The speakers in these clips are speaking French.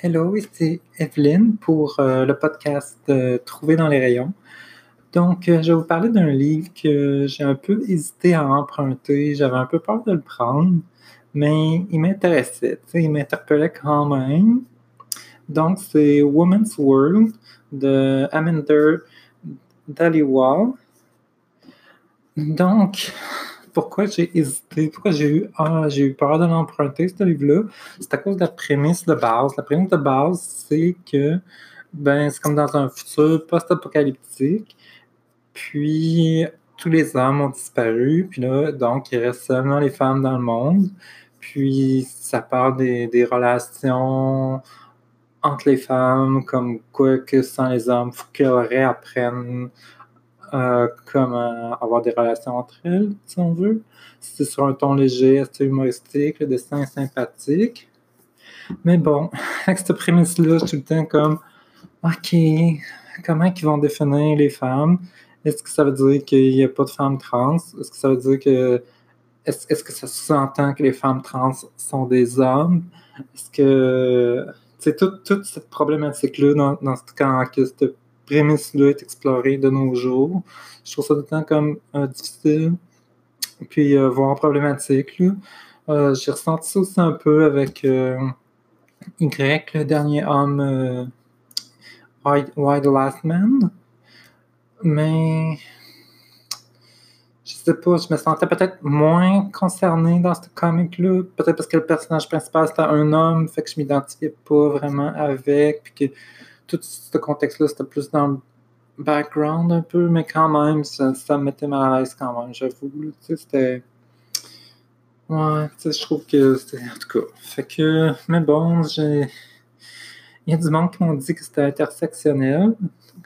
Hello, ici Evelyne pour euh, le podcast euh, Trouver dans les rayons. Donc, euh, je vais vous parler d'un livre que j'ai un peu hésité à emprunter. J'avais un peu peur de le prendre, mais il m'intéressait, il m'interpellait quand même. Donc, c'est Woman's World de Aminder Dhaliwal. Donc, pourquoi j'ai hésité, pourquoi j'ai eu, ah, j'ai eu peur de l'emprunter, ce livre-là, c'est à cause de la prémisse de base. La prémisse de base, c'est que ben, c'est comme dans un futur post-apocalyptique, puis tous les hommes ont disparu, puis là, donc, il reste seulement les femmes dans le monde, puis ça parle des, relations entre les femmes, comme quoi que sans les hommes, faut qu'elles réapprennent euh, comment avoir des relations entre elles, si on veut. C'est sur un ton léger, assez humoristique, le dessin est sympathique. Mais bon, avec cette prémisse-là, je suis tout le temps comme, OK, comment ils vont définir les femmes? Est-ce que ça veut dire qu'il n'y a pas de femmes trans? Est-ce que ça veut dire que. Est-ce, que ça s'entend que les femmes trans sont des hommes? Est-ce que. C'est toute, toute cette problématique-là dans, dans ce, quand que cette prémisse-là est explorée de nos jours. Je trouve ça tout le temps comme euh, difficile, puis euh, voire problématique. Euh, j'ai ressenti ça aussi un peu avec Y, le dernier homme, Why, the Last Man. Mais je sais pas, je me sentais peut-être moins concerné dans ce comic-là. Peut-être parce que le personnage principal c'était un homme, fait que je m'identifiais pas vraiment avec, puis que tout ce contexte-là, c'était plus dans le background un peu, mais quand même, ça, me mettait mal à l'aise quand même, j'avoue. Tu sais, c'était. Ouais, tu sais, je trouve que c'était. En tout cas. Fait que. Mais bon, j'ai. Il y a du monde qui m'ont dit que c'était intersectionnel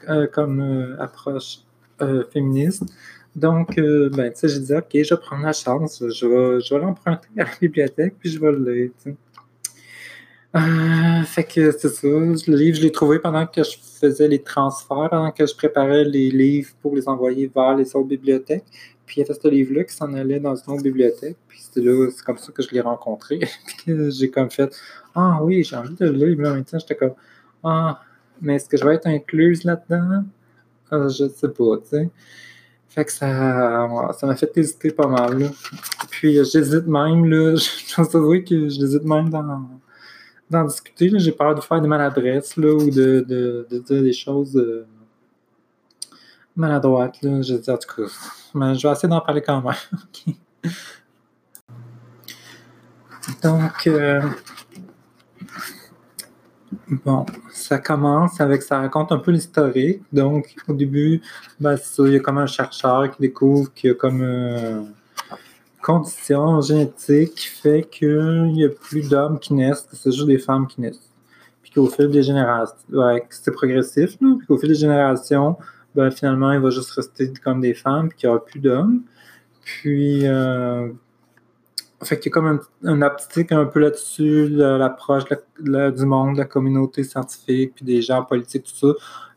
euh, comme euh, approche euh, féministe. Donc, ben, tu sais, j'ai dit, OK, je vais prendre la chance, je vais, je vais l'emprunter à la bibliothèque, puis je vais le lire. Euh, fait que c'est ça. Le livre, je l'ai trouvé pendant que je faisais les transferts, pendant que je préparais les livres pour les envoyer vers les autres bibliothèques. Puis il y avait ce livre-là qui s'en allait dans une autre bibliothèque. Puis c'est là, c'est comme ça que je l'ai rencontré. puis j'ai comme fait Ah oui, j'ai envie de le lire. en même temps, j'étais comme Ah, mais est-ce que je vais être incluse là-dedans? Euh, je sais pas, tu sais. Fait que ça, ça m'a fait hésiter pas mal. Puis j'hésite même, là. Je pense que j'hésite même dans d'en discuter. J'ai peur de faire des maladresses là, ou de, de, de, dire des choses euh, maladroites. Là. Je dis en tout cas. Mais je vais essayer d'en parler quand même. Donc, euh, bon, ça commence avec, ça raconte un peu l'historique. Donc, au début, ben, il y a comme un chercheur qui découvre qu'il y a comme. Euh, condition génétique fait qu'il n'y a plus d'hommes qui naissent, que c'est juste des femmes qui naissent. Puis qu'au fil des générations, ouais, c'est progressif, là, puis qu'au fil des générations, ben, finalement, il va juste rester comme des femmes, puis qu'il n'y aura plus d'hommes. Puis, euh, fait qu'il y a comme un, un un peu là-dessus, l'approche du monde, de la communauté scientifique, puis des gens politiques, tout ça,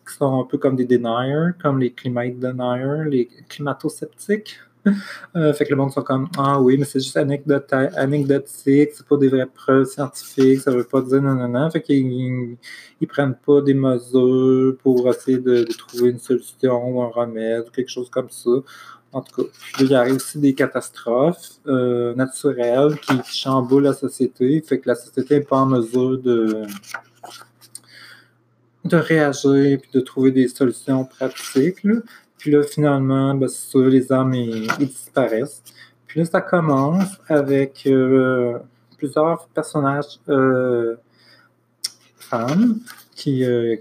qui sont un peu comme des deniers, comme les climate deniers, les climato-sceptiques. Euh, fait que le monde sont comme Ah oui, mais c'est juste anecdotique, c'est pas des vraies preuves scientifiques, ça veut pas dire non, non, non. Fait qu'ils ils, prennent pas des mesures pour essayer de, trouver une solution ou un remède ou quelque chose comme ça. En tout cas, il y a aussi des catastrophes euh, naturelles qui, chamboulent la société. Fait que la société n'est pas en mesure de, de réagir et de trouver des solutions pratiques. Puis là, finalement, ben, les âmes, ils, disparaissent. Puis là, ça commence avec euh, plusieurs personnages euh, femmes qui, euh,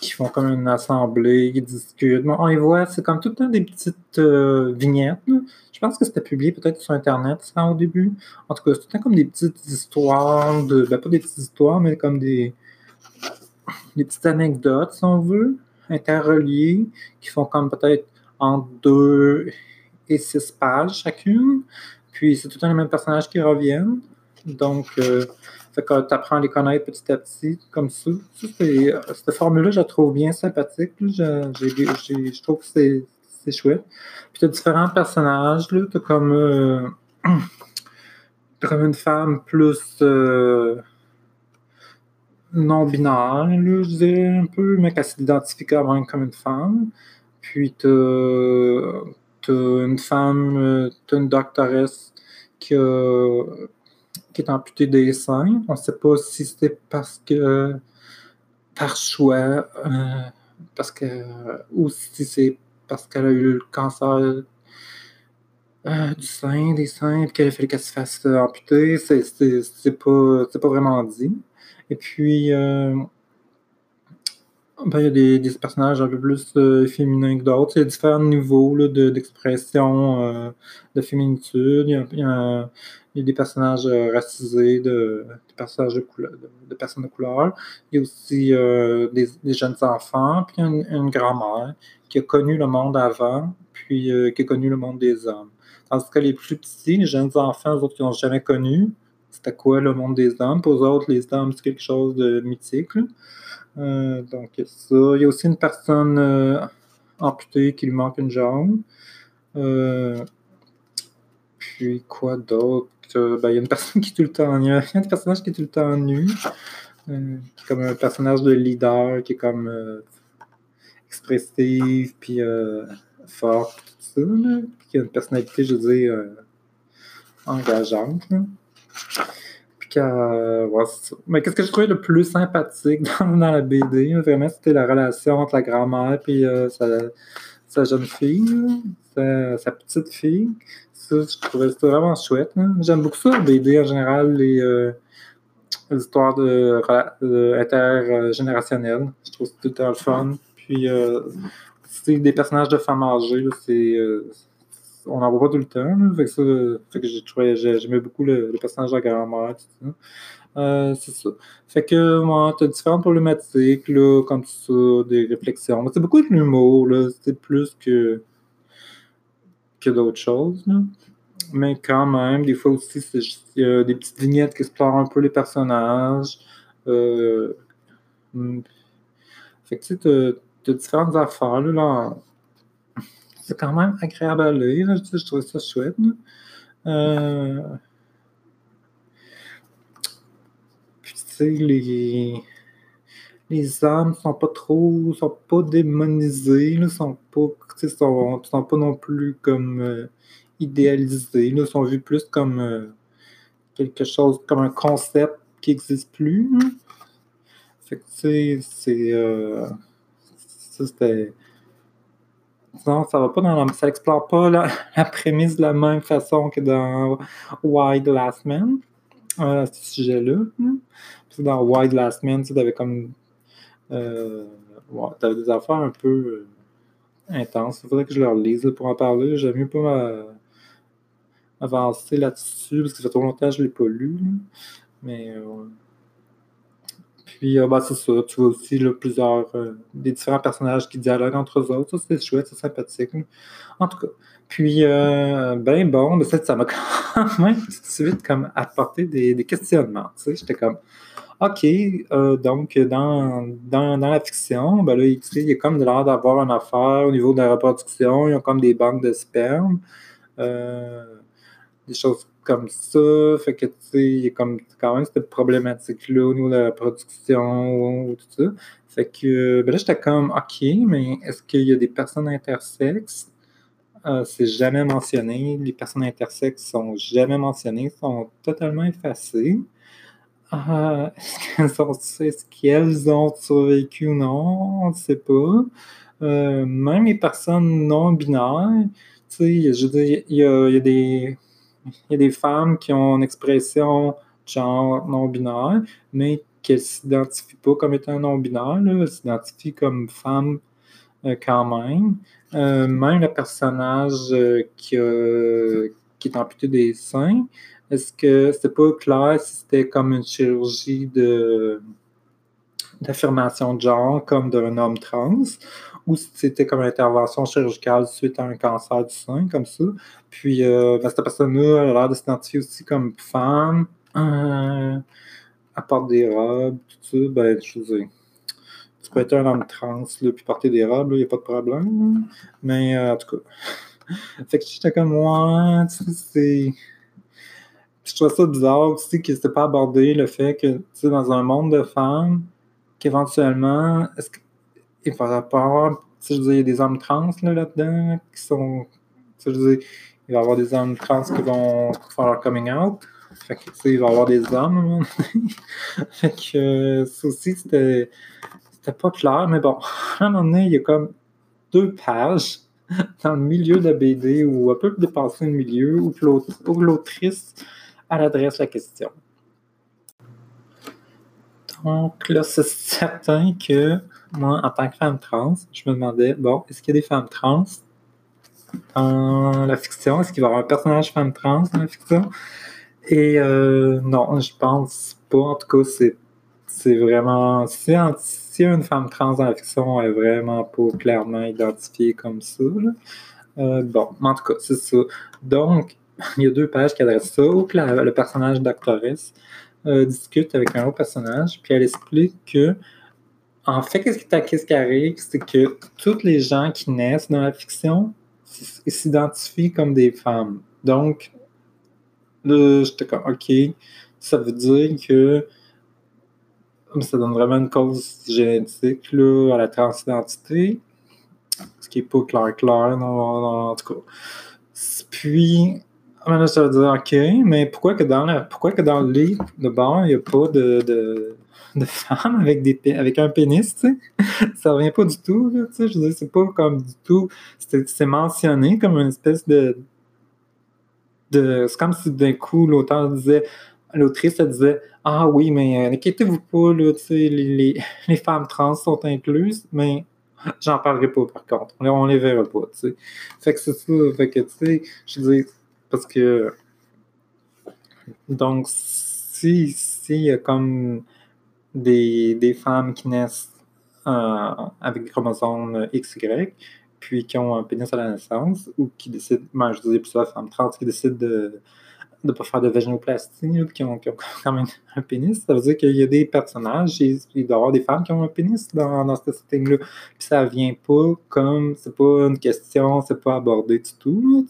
qui font comme une assemblée, qui discutent. on y voit, c'est comme tout le temps des petites vignettes. Je pense que c'était publié peut-être sur Internet, ça, au début. En tout cas, c'est tout le temps comme des petites histoires, de, ben, pas des petites histoires, mais comme des, des petites anecdotes, si on veut interreliés qui font comme peut-être entre deux et six pages chacune. Puis c'est tout le temps les mêmes personnages qui reviennent. Donc, euh, tu apprends à les connaître petit à petit, comme ça. cette formule-là, je la trouve bien sympathique. Je, trouve que c'est chouette. Puis tu as différents personnages. Tu as comme, euh, comme une femme plus. Euh, non-binaire, je dirais un peu, mais qu'elle s'identifie quand même comme une femme. Puis t'as une femme, t'as une doctoresse qui, qui est amputée des seins. On ne sait pas si c'était parce que par choix, euh, parce que ou si c'est parce qu'elle a eu le cancer euh, du sein, des seins, qu'il a fallu qu'elle se fasse amputer. C'est pas, pas vraiment dit. Et puis, euh, ben, il y a des, des, personnages un peu plus euh, féminins que d'autres. Il y a différents niveaux d'expression euh, de féminitude. Il y, a, des personnages euh, racisés, de, des personnages de, de, personnes de couleur. Il y a aussi des, jeunes enfants, puis une, une grand-mère qui a connu le monde avant, puis qui a connu le monde des hommes. Tandis que les plus petits, les jeunes enfants, les autres qui n'ont jamais connu, c'était quoi le monde des hommes? Pour eux autres, les hommes, c'est quelque chose de mythique. Euh, donc, ça. Il y a aussi une personne euh, amputée qui lui manque une jambe. Euh, puis, quoi d'autre? Ben, il y a une personne qui est tout le temps. Il y a un personnage qui est tout le temps nu. qui est comme un personnage de leader, qui est comme expressif, puis fort, tout ça. Puis qui a une personnalité, je veux dire, engageante. Euh, mais qu'est-ce que je trouvais le plus sympathique dans, la BD, vraiment, c'était la relation entre la grand-mère et euh, sa, jeune fille, sa, petite fille. Ça, je trouvais vraiment chouette. J'aime beaucoup ça, la BD en général, les, euh, histoires de. Je trouve que c'est tout fun. Puis, c'est des personnages de femmes âgées, c'est on n'en voit pas tout le temps. fait que ça, fait que j'aimais beaucoup le, personnage de la grand-mère. Euh, c'est ça. Fait que moi, t'as différentes problématiques, là, comme ça, des réflexions. C'est beaucoup de l'humour, là. C'est plus que, que d'autres choses, là. Mais quand même, des fois aussi, y a des petites vignettes qui explorent un peu les personnages. Euh, hmm. fait que tu sais, t'as différentes affaires, là, c'est quand même agréable à lire. Je, trouve ça chouette. Euh, puis, tu sais, les, les âmes sont pas trop, sont pas démonisées, ne sont pas, sont, sont pas non plus comme euh, idéalisées, là, sont vus plus comme euh, quelque chose, comme un concept qui n'existe plus. Fait que, tu sais, c'est. ça, c'était non, ça va pas dans la, ça explore pas la, prémisse de la même façon que dans Wide Last Man, euh, ce sujet-là. Dans Wide Last Man, tu avais comme. Euh, des affaires un peu euh, intenses. Il faudrait que je leur lise pour en parler. J'aime mieux pas avancer là-dessus parce que ça fait trop longtemps que je l'ai pas lu. Mais. Euh, puis, euh, bah, c'est ça. Tu vois aussi plusieurs, euh, des différents personnages qui dialoguent entre eux autres. Ça, c'est chouette, c'est sympathique. En tout cas. Puis, euh, ben bon, ça m'a quand même tout de suite comme apporté des, questionnements. Tu sais, j'étais comme, OK, donc dans, dans, la fiction, ben là, il, y a comme l'air d'avoir une affaire au niveau de la reproduction. Ils ont comme des banques de sperme. des choses comme ça. Fait que, tu sais, il y a comme, quand même cette problématique-là au niveau de la production ou tout ça. Fait que, ben là, j'étais comme, OK, mais est-ce qu'il y a des personnes intersexes? Euh, c'est jamais mentionné. Les personnes intersexes sont jamais mentionnées, sont totalement effacées. Euh, est-ce qu'elles ont survécu ou non? On ne sait pas. Euh, même les personnes non binaires, tu sais, je veux dire, il y a des il y a des femmes qui ont une expression genre non-binaire, mais qui ne s'identifient pas comme étant non-binaire, elles s'identifient comme femme euh, quand même. Euh, même le personnage euh, qui, qui est amputé des seins, est-ce que c'était pas clair si c'était comme une chirurgie de d'affirmation de genre comme d'un homme trans? Ou si c'était comme intervention chirurgicale suite à un cancer du sein, comme ça. Puis, euh, ben, cette personne-là, elle a l'air de s'identifier aussi comme femme, euh, porte des robes, tout ça. Ben, je dire, tu peux être un homme trans, là, puis porter des robes, il n'y a pas de problème. Mais, euh, en tout cas, fait que j'étais comme, moi, tu sais, c'est je trouve ça bizarre aussi que c'était pas abordé le fait que, tu sais, dans un monde de femmes, qu'éventuellement, est-ce qu'il va avoir, sais, je veux dire, il des hommes trans là, là-dedans qui sont, sais, je veux dire, il va y avoir des hommes trans qui vont faire leur coming out. Fait que, tu sais, il va y avoir des hommes à un moment donné. fait que, euh, ça aussi, c'était, c'était pas clair, mais bon, à un moment donné, il y a comme deux pages dans le milieu de la BD ou un peu dépasser le milieu où l'autrice à l'adresse la question. Donc là, c'est certain que moi, en tant que femme trans, je me demandais, bon, est-ce qu'il y a des femmes trans dans la fiction? Est-ce qu'il va y avoir un personnage femme trans dans la fiction? Et euh, non, je pense pas. En tout cas, c'est, c'est vraiment. Si, si une femme trans dans la fiction elle est vraiment pas clairement identifiée comme ça, euh, bon, en tout cas, c'est ça. Donc, il y a deux pages qui adressent ça, le personnage d'actrice euh, discute avec un autre personnage, puis elle explique que, en fait, qu'est-ce qui, arrive, c'est que tous les gens qui naissent dans la fiction s'identifient comme des femmes. Donc, là, j'étais comme, OK, ça veut dire que ça donne vraiment une cause génétique là, à la transidentité, ce qui n'est pas clair, clair, en tout cas. Puis, ah, là, ça veut dire, OK, mais pourquoi que dans, la, pourquoi que dans le livre de bord, il n'y a pas de, de, femmes avec, des, avec un pénis, tu sais? Ça revient pas du tout, tu sais? Je veux dire, c'est pas comme du tout. C'est mentionné comme une espèce de. de c'est comme si d'un coup, l'auteur disait. L'autrice disait Ah oui, mais euh, inquiétez-vous pas, là, tu sais, les, les, femmes trans sont incluses, mais j'en parlerai pas par contre. On, les verra pas, tu sais. Fait que c'est ça. Fait que, tu sais, je parce que, donc, si, si y a comme des, des femmes qui naissent euh, avec des chromosomes XY, puis qui ont un pénis à la naissance, ou qui décident, moi je disais plusieurs femmes trans qui décident de de ne pas faire de vaginoplastie, qui, ont, quand même un pénis. Ça veut dire qu'il y a des personnages, il doit y avoir des femmes qui ont un pénis dans, dans ce setting-là. Puis ça vient pas comme, c'est pas une question, c'est pas abordé du tout.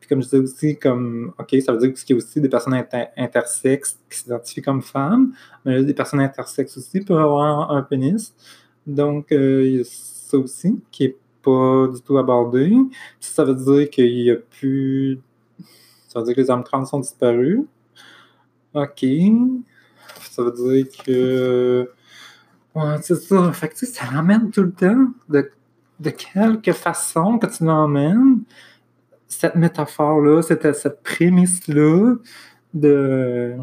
puis comme je disais aussi, comme, OK, ça veut dire qu'il y a aussi des personnes intersexes qui s'identifient comme femmes, mais des personnes intersexes aussi peuvent avoir un, pénis. Donc, euh, il y a ça aussi qui est pas du tout abordé. Ça veut dire qu'il n'y a plus ça veut dire que les hommes trans sont disparus. OK. Ça veut dire que. Ouais, c'est ça. Fait que, ça l'emmène tout le temps. De, de quelque façon que tu l'emmènes, cette métaphore-là, cette, cette prémisse-là de.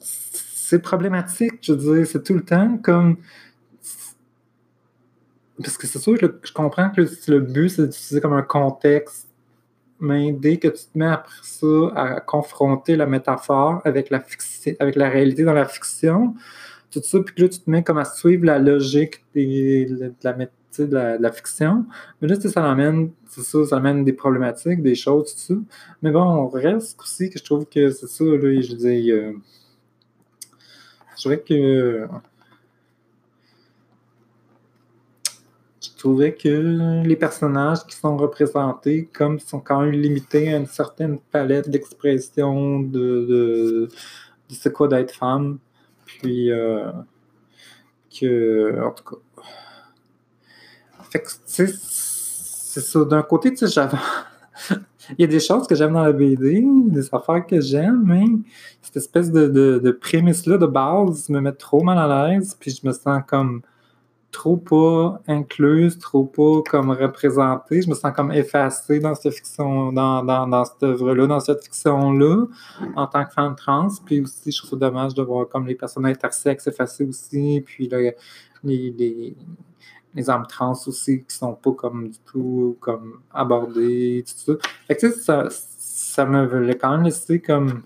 C'est problématique, je veux dire. C'est tout le temps comme. Parce que c'est sûr que je comprends que le but, c'est d'utiliser comme un contexte mais dès que tu te mets après ça à confronter la métaphore avec la, avec la réalité dans la fiction, tout ça, puis que là, tu te mets comme à suivre la logique de, la, de, la, fiction. Mais là, ça amène, ça, ça amène des problématiques, des choses, tout ça. Mais bon, on reste aussi que je trouve que c'est ça, là, je dis, euh, je dirais que trouvais que les personnages qui sont représentés comme sont quand même limités à une certaine palette d'expression de, c'est quoi d'être femme. Puis euh, que en tout cas. Fait c'est ça. D'un côté, tu sais, j'avais. Il y a des choses que j'aime dans la BD, des affaires que j'aime, mais cette espèce de, de, de prémisse-là de base me met trop mal à l'aise, puis je me sens comme trop pas incluse, trop pas comme représentée. Je me sens comme effacée dans cette fiction, dans, dans, dans cette œuvre-là, dans cette fiction-là, en tant que femme trans. Puis aussi, je trouve ça dommage de voir comme les personnes intersexes effacées aussi, puis les, les, les hommes trans aussi qui sont pas comme du tout comme abordés, tout ça. Fait que ça, ça me quand même laissé comme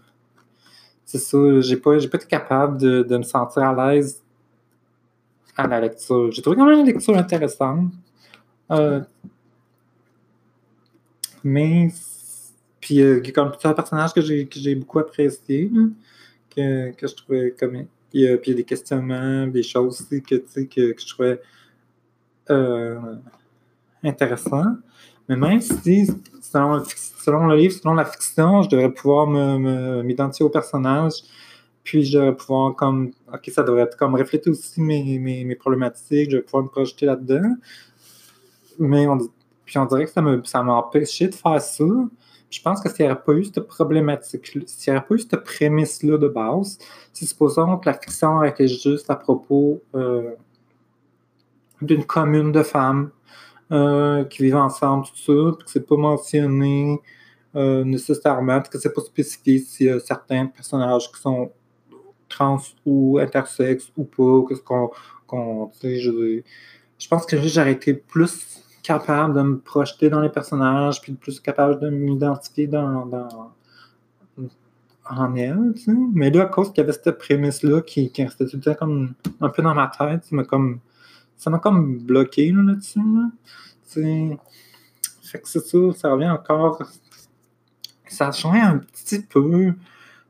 c'est ça, j'ai pas, j'ai pas été capable de, de me sentir à l'aise à la lecture. J'ai trouvé quand même une lecture intéressante. Euh, mais, puis, euh, comme un personnage que j'ai beaucoup apprécié, que, que, je trouvais comme. Puis, il y a des questionnements, des choses aussi que, que, que je trouvais euh, intéressants. Mais même si, selon, selon le livre, selon la fiction, je devrais pouvoir m'identifier au personnage, puis je devrais pouvoir comme, ok, ça devrait être comme refléter aussi mes, mes, problématiques, je vais pouvoir me projeter là-dedans. Mais on, puis on dirait que ça m'a ça empêché de faire ça. Je pense que s'il n'y aurait pas eu cette problématique s'il n'y aurait pas eu cette prémisse-là de base, si supposons que la fiction été juste à propos euh, d'une commune de femmes euh, qui vivent ensemble, tout ça, puis que c'est pas mentionné euh, nécessairement, que c'est pas spécifié s'il y a certains personnages qui sont trans ou intersexes ou pas, qu'est-ce qu'on, qu'on je, je pense que j'aurais été plus capable de me projeter dans les personnages, puis plus capable de m'identifier dans, en elle, tu sais. Mais là, à cause qu'il y avait cette prémisse-là qui, qui restait tout comme un peu dans ma tête, ça m'a comme, ça m'a comme bloqué là, là-dessus. Là. Fait que c'est ça, ça revient encore. Ça change un petit peu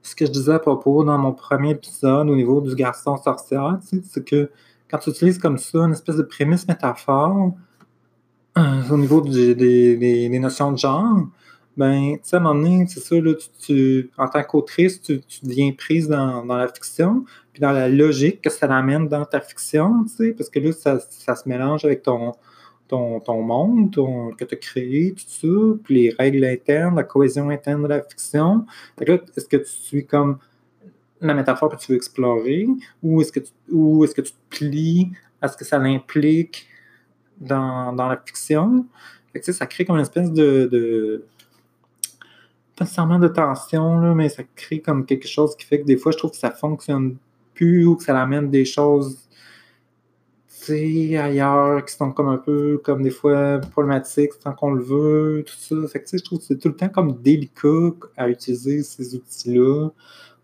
ce que je disais à propos dans mon premier épisode au niveau du garçon sorcière, c'est que quand tu utilises comme ça une espèce de prémisse métaphore, euh, au niveau des, notions de genre, ben, tu sais, à un moment donné, c'est ça, là, tu, en tant qu'autrice, tu, tu, deviens prise dans, la fiction, puis dans la logique que ça l'amène dans ta fiction, tu sais, parce que là, ça, se mélange avec ton, ton, ton monde que tu as créé, tout ça, puis les règles internes, la cohésion interne de la fiction. là, est-ce que tu suis comme la métaphore que tu veux explorer, ou est-ce que tu, est-ce que tu te plies à ce que ça l'implique dans, la fiction? ça crée comme une espèce de, de pas nécessairement de tension, mais ça crée comme quelque chose qui fait que des fois, je trouve que ça fonctionne plus ou que ça amène des choses ailleurs qui sont comme un peu comme des fois problématiques tant qu'on le veut, tout ça. Fait que, je trouve que c'est tout le temps comme délicat à utiliser ces outils-là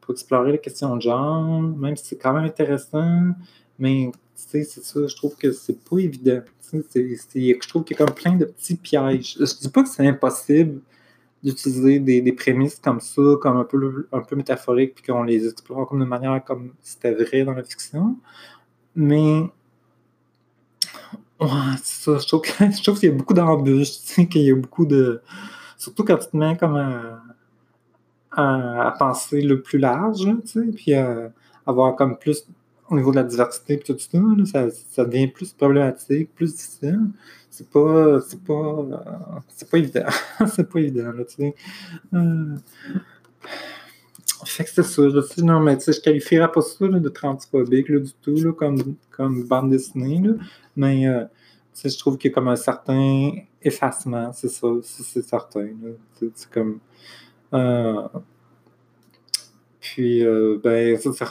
pour explorer les questions de genre, même si c'est quand même intéressant, mais c'est ça, je trouve que c'est pas évident je trouve qu'il y a comme plein de petits pièges. Je dis pas que c'est impossible d'utiliser des, prémices comme ça, comme un peu, un peu métaphoriques, puis qu'on les explore comme de manière comme c'était vrai dans la fiction. Mais ouais, c'est ça. Je trouve, qu'il y a beaucoup d'embûches, qu'il y a beaucoup de. Surtout quand tu te mets comme à, à, penser le plus large, tu sais, puis à avoir comme plus au niveau de la diversité et tout ça, ça, devient plus problématique, plus difficile. C'est pas. C'est pas. C'est pas évident. c'est pas évident, là, tu sais. Euh, fait que c'est ça. Là, non, mais tu sais, je qualifierais pas ça de transphobique là, du tout, là, comme, comme bande dessinée. Là. Mais euh, tu sais, je trouve qu'il y a comme un certain effacement, c'est ça, c'est certain. C'est comme. Euh, puis, euh, ben, c'est ça,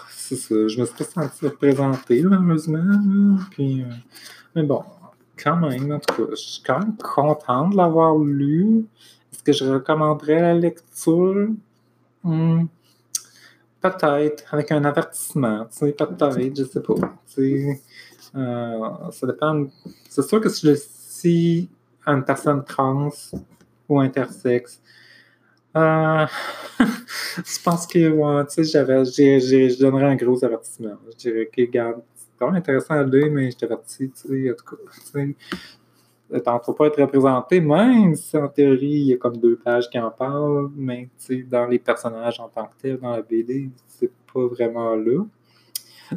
Je me suis senti représenté, malheureusement. Puis, euh, mais bon, quand même, en tout cas, je suis quand même content de l'avoir lu. Est-ce que je recommanderais la lecture? Hmm, peut-être, avec un avertissement, tu sais, peut-être, je sais pas. Euh, ça dépend. C'est sûr que si je suis une personne trans ou intersexe, euh, je pense que, tu sais, je donnerais un gros avertissement. Je dirais que, regarde, c'est même intéressant à lire, mais je t'avertis, tu sais, en tout cas, tu sais, t'en faut pas être représenté, même si en théorie, il y a comme deux pages qui en parlent, mais dans les personnages en tant que tel, dans la BD, c'est pas vraiment là.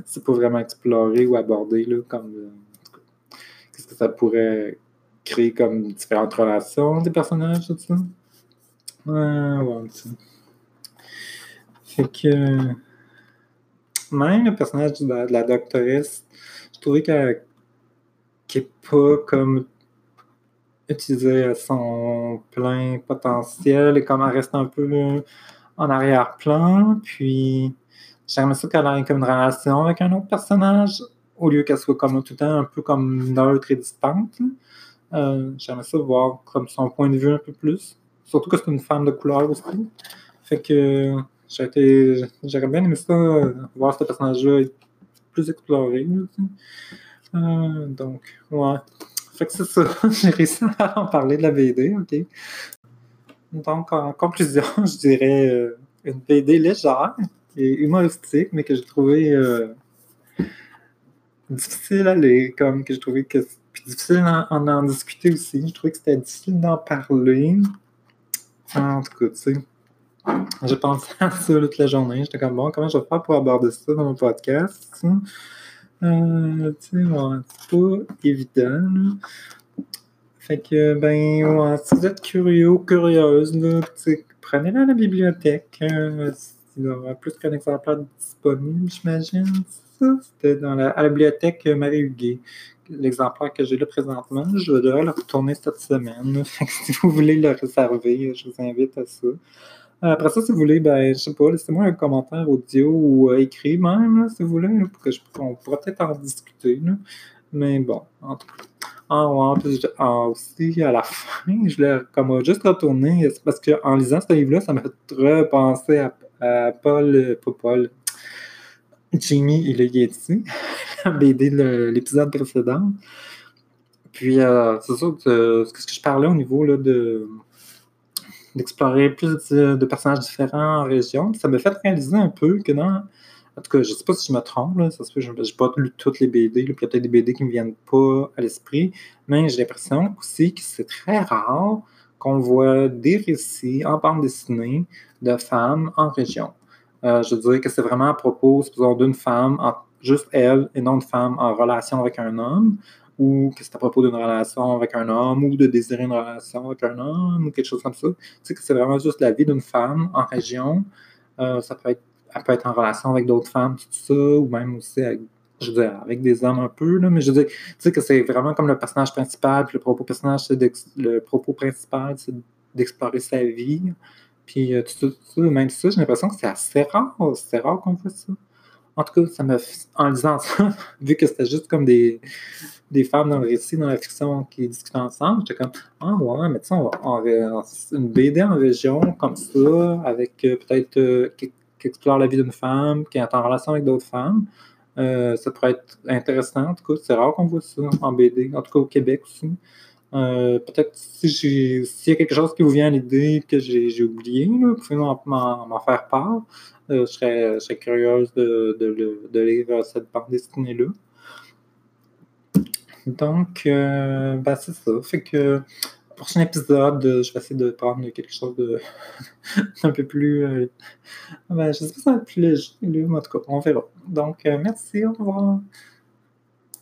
C'est pas vraiment exploré ou abordé, là, comme. Euh, qu'est-ce que ça pourrait créer comme différentes relations des personnages, tout ça? Ouais, ouais, Fait que. Même le personnage de la, doctoresse, je trouvais qu'elle n'est pas comme utilisée à son plein potentiel et comme elle reste un peu en arrière-plan. Puis j'aimerais ça qu'elle ait comme une relation avec un autre personnage au lieu qu'elle soit comme tout le temps un peu comme neutre et distante. Euh, j'aimerais ça voir comme son point de vue un peu plus. Surtout que c'est une femme de couleur aussi. Fait que j'aurais bien aimé ça, voir ce personnage-là plus exploré. Euh, donc, ouais. Fait que c'est ça. J'ai réussi à en parler de la BD, ok. Donc, en conclusion, je dirais euh, une BD légère et humoristique, mais que j'ai trouvé euh, difficile à lire, comme que j'ai trouvé que difficile d'en en, en, discuter aussi. Je trouvais que c'était difficile d'en parler. En tout cas, tu sais, j'ai pensé à ça toute la journée. J'étais comme, bon, comment je vais faire pour aborder ça dans mon podcast? Euh, c'est pas évident. Fait que, ben, ouais, si vous êtes curieux curieuse, là, prenez-la à la bibliothèque. Euh, il y aura plus qu'un exemplaire disponible, j'imagine. C'était dans la, à la bibliothèque Marie-Huguet. L'exemplaire que j'ai là présentement, je devrais le retourner cette semaine. Fait que si vous voulez le réserver, je vous invite à ça. Après ça, si vous voulez, ben, je sais pas, laissez-moi un commentaire audio ou euh, écrit même, si vous voulez, pour que je, pourra peut-être en discuter. Mais bon, en tout cas. Ah ouais, puis aussi, à la fin, je l'ai comme juste retourné, parce qu'en lisant ce livre-là, ça m'a fait repenser à, à Paul, pas Paul, Jimmy et le Yeti, la BD de l'épisode précédent. Puis, euh, c'est ça, ce que je parlais au niveau là, de d'explorer plus de, personnages différents en région. Ça me fait réaliser un peu que dans. En tout cas, je ne sais pas si je me trompe, là, ça se je n'ai pas lu toutes les BD, il y a peut-être des BD qui ne me viennent pas à l'esprit, mais j'ai l'impression aussi que c'est très rare qu'on voit des récits en bande dessinée de femmes en région. Euh, je dirais que c'est vraiment à propos, d'une femme, juste elle, et non de femme en relation avec un homme, ou que c'est à propos d'une relation avec un homme, ou de désirer une relation avec un homme, ou quelque chose comme ça. Tu sais que c'est vraiment juste la vie d'une femme en région. Euh, ça peut être, elle peut être en relation avec d'autres femmes, tout ça, ou même aussi avec, je veux dire, avec des hommes un peu, là, mais je veux dire, tu sais que c'est vraiment comme le personnage principal, puis le propos personnage, le propos principal, c'est d'explorer sa vie. Puis euh, tout, même ça, j'ai l'impression que c'est assez rare. C'est rare qu'on fasse ça. En tout cas, ça me, en lisant ça, vu que c'était juste comme des, des femmes dans le récit, dans la fiction qui discutent ensemble, j'étais comme Ah ouais, mais tu sais, on va, une BD en région comme ça, avec euh, peut-être euh, qui, explore la vie d'une femme, qui est en relation avec d'autres femmes. Euh, ça pourrait être intéressant. En tout cas, c'est rare qu'on voit ça en BD, en tout cas au Québec aussi. Peut-être si s'il y a quelque chose qui vous vient à l'idée que j'ai oublié, vous pouvez m'en faire part. je, serais, curieuse de, lire cette bande dessinée-là. Donc, euh, ben, c'est ça. Fait que, prochain épisode, je vais essayer de prendre quelque chose de un peu plus. Euh, ben, je sais pas si ça va être plus léger, mais en tout cas, on verra. Donc, euh, merci, au revoir.